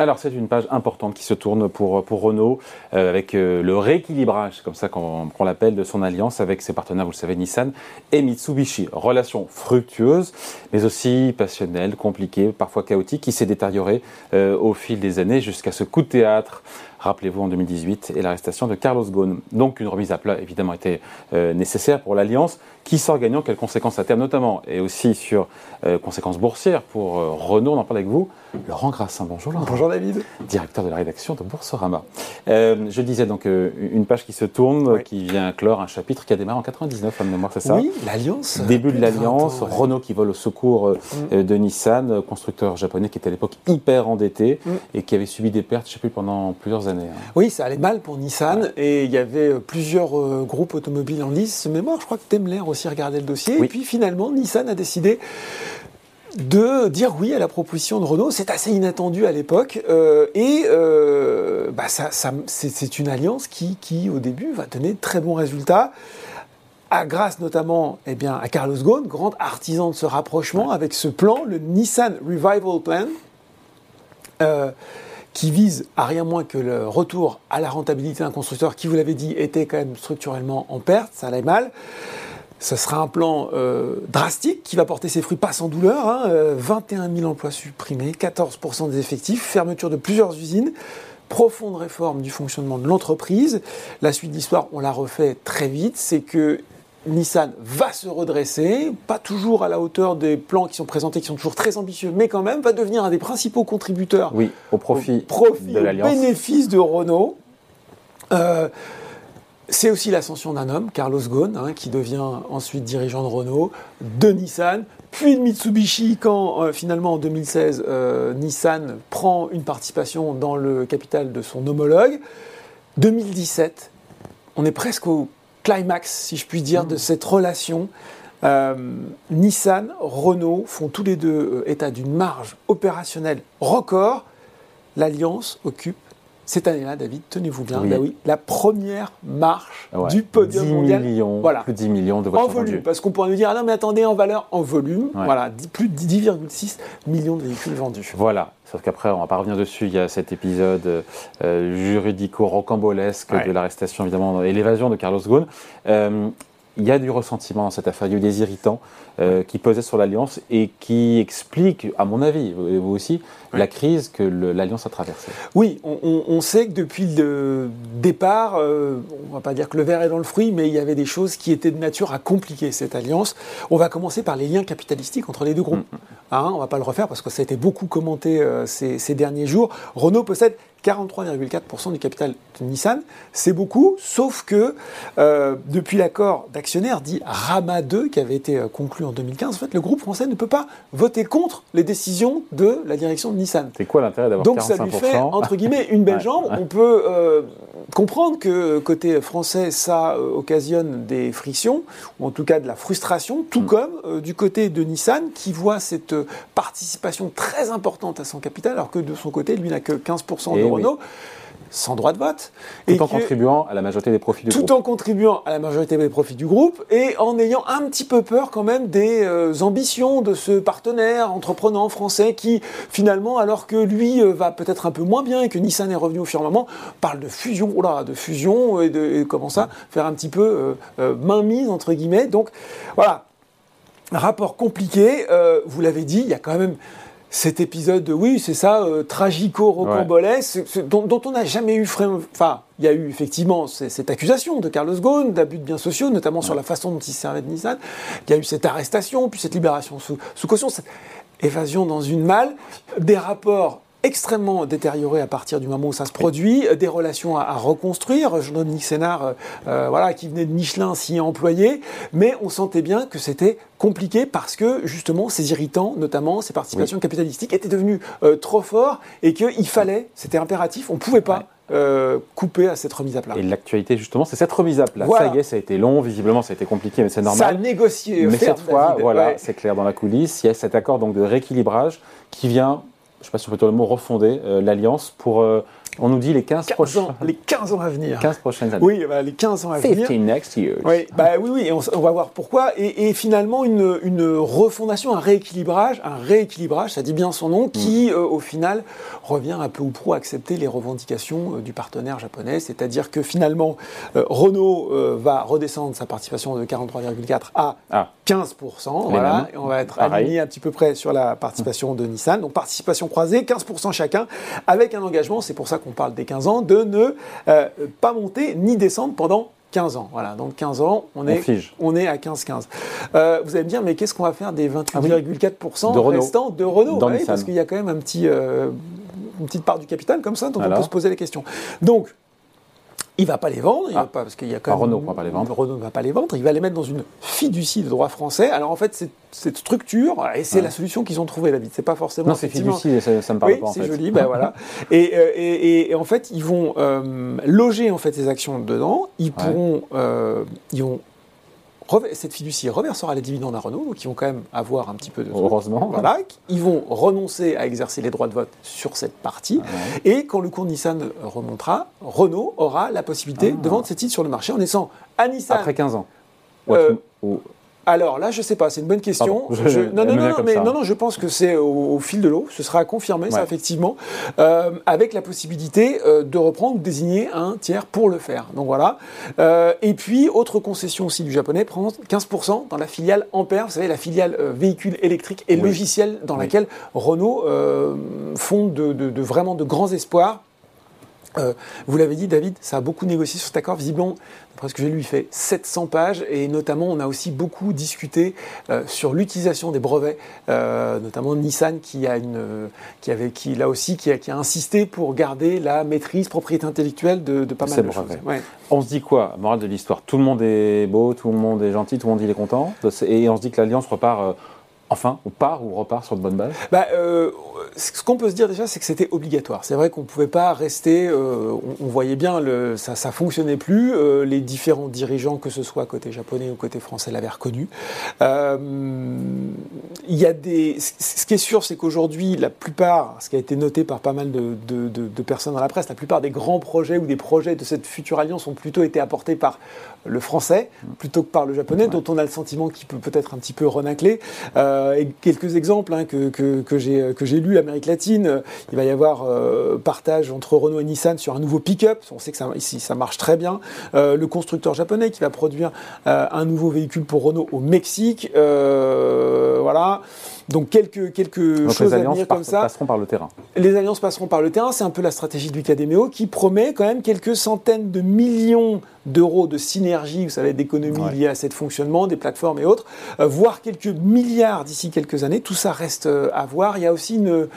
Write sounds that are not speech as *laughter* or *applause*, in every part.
Alors c'est une page importante qui se tourne pour, pour Renault euh, avec euh, le rééquilibrage, comme ça qu'on l'appelle, de son alliance avec ses partenaires, vous le savez, Nissan et Mitsubishi. Relation fructueuse, mais aussi passionnelle, compliquée, parfois chaotique, qui s'est détériorée euh, au fil des années jusqu'à ce coup de théâtre rappelez-vous, en 2018, et l'arrestation de Carlos Ghosn. Donc une remise à plat, évidemment, était nécessaire pour l'Alliance, qui sort gagnant, quelles conséquences à terme notamment, et aussi sur conséquences boursières pour Renault, on en parle avec vous, Laurent Grassin. Bonjour Laurent. Bonjour David. Directeur de la rédaction de Boursorama. Euh, je disais donc euh, une page qui se tourne, qui vient clore un chapitre qui a démarré en 99 à mémoire, c'est ça Oui, l'Alliance. Début de l'Alliance, Renault qui vole au secours euh, mm. de Nissan, constructeur japonais qui était à l'époque hyper endetté mm. et qui avait subi des pertes, je ne sais plus, pendant plusieurs années. Hein. Oui, ça allait mal pour Nissan et il y avait plusieurs groupes automobiles en lice. Mémoire, je crois que Daimler aussi regardait le dossier. Et puis finalement, Nissan a décidé de dire oui à la proposition de Renault. C'est assez inattendu à l'époque. Euh, et euh, bah ça, c'est une alliance qui, qui, au début, va donner de très bons résultats. À grâce notamment eh bien, à Carlos Ghosn, grand artisan de ce rapprochement, avec ce plan, le Nissan Revival Plan, euh, qui vise à rien moins que le retour à la rentabilité d'un constructeur qui, vous l'avez dit, était quand même structurellement en perte, ça allait mal. Ce sera un plan euh, drastique qui va porter ses fruits pas sans douleur. Hein, 21 euh, 000 emplois supprimés, 14% des effectifs, fermeture de plusieurs usines, profonde réforme du fonctionnement de l'entreprise. La suite de l'histoire, on la refait très vite, c'est que Nissan va se redresser, pas toujours à la hauteur des plans qui sont présentés, qui sont toujours très ambitieux, mais quand même va devenir un des principaux contributeurs oui, au profit, de l'Alliance. bénéfice de Renault. Euh, c'est aussi l'ascension d'un homme, Carlos Ghosn, hein, qui devient ensuite dirigeant de Renault, de Nissan, puis de Mitsubishi, quand euh, finalement en 2016, euh, Nissan prend une participation dans le capital de son homologue. 2017, on est presque au climax, si je puis dire, de cette relation. Euh, Nissan, Renault font tous les deux état d'une marge opérationnelle record. L'alliance occupe cette année-là, David, tenez-vous bien, oui. Bah oui, la première marche du podium 10 mondial. Millions, voilà. Plus de 10 millions de voitures En volume, parce qu'on pourrait nous dire, ah non mais attendez, en valeur, en volume, voilà, plus de 10,6 millions de véhicules vendus. Voilà, sauf qu'après, on va pas revenir dessus, il y a cet épisode euh, juridico-rocambolesque de l'arrestation évidemment et l'évasion de Carlos Ghosn. Euh, il y a du ressentiment dans cette affaire, il y a eu des irritants euh, qui pesaient sur l'Alliance et qui expliquent, à mon avis, vous aussi, la crise que l'Alliance a traversée. Oui, on, sait que depuis le départ, euh, on ne va pas dire que le verre est dans le fruit, mais il y avait des choses qui étaient de nature à compliquer cette alliance. On va commencer par les liens capitalistiques entre les deux groupes. Mm, mm. Hein, on ne va pas le refaire parce que ça a été beaucoup commenté euh, ces, ces derniers jours. Renault possède 43,4% du capital de Nissan, c'est beaucoup, sauf que euh, depuis l'accord d'actionnaires dit Rama 2 qui avait été euh, conclu en 2015, en fait, le groupe français ne peut pas voter contre les décisions de la direction de Nissan. C'est quoi l'intérêt d'avoir Donc ça lui fait, entre guillemets, une belle jambe. On peut euh, comprendre que côté français, ça occasionne des frictions, ou en tout cas de la frustration, tout mm. comme du côté de Nissan, qui voit cette participation très importante à son capital, alors que de son côté, lui n'a que 15% de Renault. sans droit de vote. Tout en contribuant à la majorité des profits du groupe. Tout en contribuant à la majorité des profits du groupe et en ayant un petit peu peur quand même des euh, ambitions de ce partenaire entreprenant français qui finalement, alors que lui euh, va peut-être un peu moins bien et que Nissan est revenu au firmament, parle de fusion, oh là, de fusion et de comment ça, faire un petit peu euh, mainmise entre guillemets. Donc voilà, rapport compliqué. vous l'avez dit, il y a quand même cet épisode, oui, c'est ça, euh, tragico-rocambolesque, dont, on n'a jamais eu. Enfin, il y a eu effectivement cette accusation de Carlos Ghosn d'abus de biens sociaux, notamment sur la façon dont il servait de Nissan. Il y a eu cette arrestation, puis cette libération sous, sous caution, cette évasion dans une malle, des rapports extrêmement détérioré à partir du moment où ça se produit, euh, des relations à, reconstruire. Jean-Dominique Sénard, euh, euh, voilà, qui venait de Michelin, s'y est employé, mais on sentait bien que c'était compliqué parce que justement ces irritants, notamment ces participations capitalistiques, étaient devenus trop forts et qu'il fallait, c'était impératif, on ne pouvait pas. couper à cette remise à plat. Et l'actualité, justement, c'est cette remise à plat. Ça y est, ça a été long, visiblement, ça a été compliqué, mais c'est normal. Ça a négocié. Mais cette fois, voilà, c'est clair dans la coulisse. Il y a cet accord donc de rééquilibrage qui vient je ne sais pas si on peut dire le mot, refonder euh, l'alliance pour euh, On nous dit les 15, 15 prochains. ans, les 15 ans à venir. 15 prochaines années. Oui, bah, les 15 ans à venir. 15 next years. Oui, bah oui, oui, et on, va voir pourquoi. Et, et finalement, une, une refondation, un rééquilibrage, un rééquilibrage, ça dit bien son nom, qui, euh, au final, revient un peu ou prou à accepter les revendications euh, du partenaire japonais. C'est-à-dire que finalement, euh, Renault va redescendre sa participation de 43,4 à Ah, 15%. Les Voilà, mêmes. et on va être Pareil. aligné un petit peu près sur la participation de Nissan. Donc participation croisée, 15% chacun, avec un engagement, c'est pour ça qu'on parle des 15 ans, de ne euh, pas monter ni descendre pendant 15 ans. Voilà, donc 15 ans, on est, fige. on est à 15-15. Euh, vous allez me dire, mais qu'est-ce qu'on va faire des 28,4% De Renault. restants de Renault? Ouais, Nissan. Parce qu'il y a quand même un petit, euh, une petite part du capital comme ça, dont on peut se poser la question. Donc, il va pas les vendre, il Ah. va pas, parce qu'il y a quand Ah, même... Renault va pas les vendre. Renault ne va pas les vendre, il va les mettre dans une fiducie de droit français. Alors en fait, cette structure, et c'est Ouais. la solution qu'ils ont trouvée, David. C'est pas forcément... non, c'est fiducie, ça, ça me parle oui, pas en c'est joli, ben voilà. *laughs* Et, euh, et- et- et en fait, ils vont euh, loger en fait ces actions dedans. Ils pourront, euh, ils vont cette fiducie reversera les dividendes à Renault, donc ils vont quand même avoir un petit peu de. Heureusement. Voilà, ils vont renoncer à exercer les droits de vote sur cette partie. Ouais. Et quand le cours Nissan remontera, Renault aura la possibilité Ah. de vendre ses titres sur le marché en laissant à Nissan. Après 15 ans. Euh, ou- Alors là, je sais pas, c'est une bonne question. Je- non, non, non, mais ça. non, non, je pense que c'est au, au fil de l'eau. Ce sera confirmé, ça effectivement, euh, avec la possibilité euh, de reprendre ou désigner un tiers pour le faire. Donc voilà. Euh, et puis autre concession aussi du japonais, prend 15% dans la filiale Ampère. Vous savez, la filiale véhicules électriques et Oui. logiciels dans Oui. laquelle Renault euh, font de, de- de vraiment de grands espoirs. Euh, vous l'avez dit, David, ça a beaucoup négocié sur cet accord. Visiblement, d'après ce que j'ai lu, il fait 700 pages et notamment, on a aussi beaucoup discuté euh, sur l'utilisation des brevets, euh, notamment Nissan qui a une, qui avait, qui là aussi, qui a, qui a insisté pour garder la maîtrise, propriété intellectuelle de, de pas mal de brevets. choses. Ouais. On se dit quoi? Morale de l'histoire. Tout le monde est beau, tout le monde est gentil, tout le monde il est content. Et on se dit que l'Alliance repart, enfin, ou part ou repart sur de bonnes bases? Bah, euh, ce qu'on peut se dire déjà, c'est que c'était obligatoire. C'est vrai qu'on ne pouvait pas rester. euh, on, on voyait bien, le, ça ne fonctionnait plus. euh, les différents dirigeants, que ce soit côté japonais ou côté français, l'avaient reconnu. Euh, Il y a des. Ce ce qui est sûr, c'est qu'aujourd'hui, la plupart, ce qui a été noté par pas mal de, de- de- de personnes dans la presse, la plupart des grands projets ou des projets de cette future alliance ont plutôt été apportés par le français plutôt que par le japonais, dont on a le sentiment qu'il peut peut-être un petit peu renacler. Euh, et quelques exemples hein, que, que, que j'ai lus, l'Amérique latine, euh, il va y avoir euh, partage entre Renault et Nissan sur un nouveau pick-up. On sait que ça, ici ça marche très bien. Euh, le constructeur japonais qui va produire un nouveau véhicule pour Renault au Mexique. Voilà. Donc quelques quelques Donc choses les à alliances venir comme ça. passeront par le terrain. Les alliances passeront par le terrain, c'est un peu la stratégie du Cadéméo qui promet quand même quelques centaines de millions d'euros de synergie, vous savez, d'économies Ouais. liées à cet fonctionnement, des plateformes et autres, euh, voire quelques milliards d'ici quelques années. Tout ça reste euh, à voir. Il y a aussi une,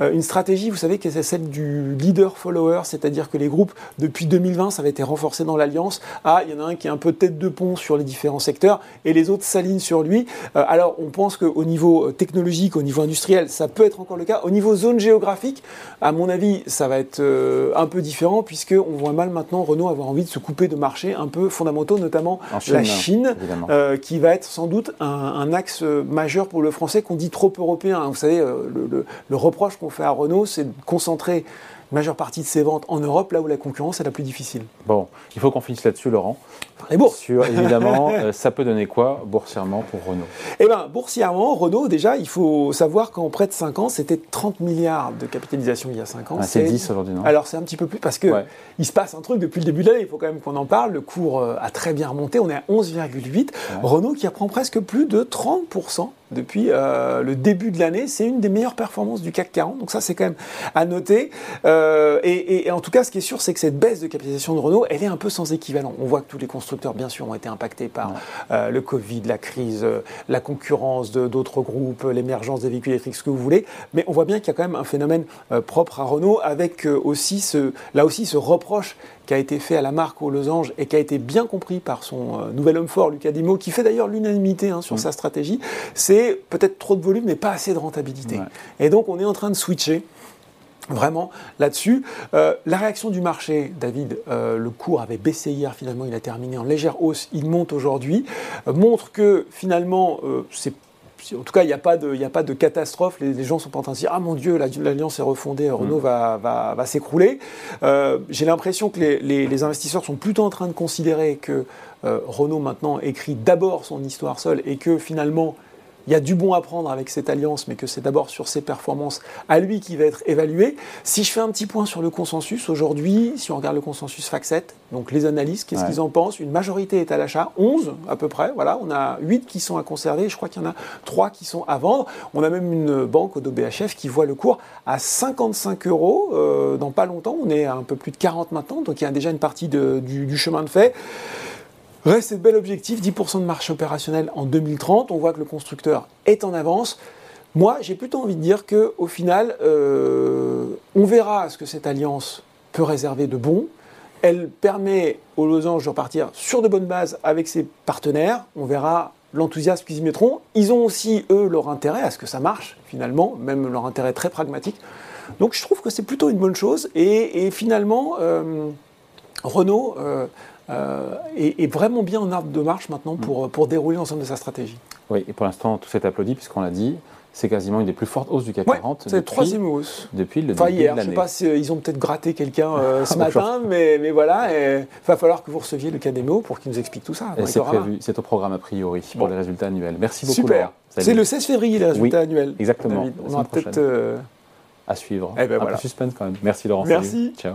euh, une stratégie, vous savez, qui est celle du leader-follower, c'est-à-dire que les groupes, depuis 2020, ça avait été renforcé dans l'alliance. Ah, il y en a un qui est un peu tête de pont sur les différents secteurs et les autres s'alignent sur lui. Alors, on pense qu'au niveau technologique, au niveau industriel, ça peut être encore le cas. Au niveau zone géographique, à mon avis, ça va être un peu différent puisque on voit mal maintenant Renault avoir envie de se couper de marchés un peu fondamentaux, notamment Chine, la Chine. euh, qui va être sans doute un, un axe euh, majeur pour le français qu'on dit trop européen. Vous savez, euh, le, le- le reproche qu'on fait à Renault, c'est de concentrer majeure partie de ses ventes en Europe, là où la concurrence est la plus difficile. Bon, il faut qu'on finisse là-dessus, Laurent. Par les bourses. Sur, évidemment, *laughs* euh, ça peut donner quoi boursièrement pour Renault? Eh bien, boursièrement, Renault, déjà, il faut savoir qu'en près de 5 ans, c'était 30 milliards de capitalisation il y a 5 ans. Ah, C'est 10 aujourd'hui, non? Alors c'est un petit peu plus parce que Ouais. il se passe un truc depuis le début de l'année. Il faut quand même qu'on en parle. Le cours euh, a très bien remonté. On est à 11,8. Renault qui reprend presque plus de 30% depuis euh, le début de l'année. C'est une des meilleures performances du CAC 40. Donc ça c'est quand même à noter. Euh, et, et- et en tout cas, ce qui est sûr, c'est que cette baisse de capitalisation de Renault, elle est un peu sans équivalent. On voit que tous les constructeurs, bien sûr, ont été impactés par euh, le Covid, la crise, la concurrence de d'autres groupes, l'émergence des véhicules électriques, ce que vous voulez. Mais on voit bien qu'il y a quand même un phénomène propre à Renault, avec aussi ce, là aussi ce reproche qui a été fait à la marque aux losanges et qui a été bien compris par son euh, nouvel homme fort, Lucas Dimo, qui fait d'ailleurs l'unanimité hein, sur sa stratégie. C'est peut-être trop de volume, mais pas assez de rentabilité. Ouais. Et donc on est en train de switcher. Vraiment là-dessus. Euh, la réaction du marché, David, euh, le cours avait baissé hier, finalement il a terminé en légère hausse, il monte aujourd'hui, euh, montre que finalement c'est en tout cas, il n'y a, pas de, a pas de catastrophe. Les, gens ne sont pas en train de se dire Ah mon Dieu, l'alliance est refondée, Renault mm. va, va, va s'écrouler. Euh, j'ai l'impression que les, les, investisseurs sont plutôt en train de considérer que euh, Renault maintenant écrit d'abord son histoire seule et que finalement il y a du bon à prendre avec cette alliance, mais que c'est d'abord sur ses performances à lui qui va être évalué. Si je fais un petit point sur le consensus, aujourd'hui, si on regarde le consensus FAC7, donc les analystes, qu'est-ce qu'ils en pensent? Une majorité est à l'achat, 11 à peu près, voilà, on a 8 qui sont à conserver, je crois qu'il y en a 3 qui sont à vendre. On a même une banque, Odo BHF, qui voit le cours à 55 euros euh, dans pas longtemps, on est à un peu plus de 40 maintenant, donc il y a déjà une partie du, du chemin de fait. Reste bel objectif, 10% de marché opérationnel en 2030. On voit que le constructeur est en avance. Moi, j'ai plutôt envie de dire qu'au final, euh, on verra ce que cette alliance peut réserver de bon. Elle permet aux losanges de repartir sur de bonnes bases avec ses partenaires. On verra l'enthousiasme qu'ils y mettront. Ils ont aussi, eux, leur intérêt à ce que ça marche, finalement, même leur intérêt très pragmatique. Donc je trouve que c'est plutôt une bonne chose. Et, finalement, euh, Renault euh, euh, est, vraiment bien en arbre de marche maintenant pour, mm. pour dérouler l'ensemble de sa stratégie. Oui, et pour l'instant, tout s'est applaudi puisqu'on l'a dit. C'est quasiment une des plus fortes hausses du CAC 40. C'est la troisième hausse. Depuis le enfin, début hier, de l'année. Je ne sais pas s'ils ont peut-être gratté quelqu'un euh, *laughs* ce matin, mais, mais voilà. Il va falloir que vous receviez le CADEMO pour qu'il nous explique tout ça. C'est prévu, c'est au programme a priori pour les résultats annuels. Merci beaucoup. Super. C'est le 16 février les résultats annuels. Exactement. On aura peut-être. Euh, à suivre. Eh ben Un peu suspense quand même. Merci Laurent. Merci. Ciao.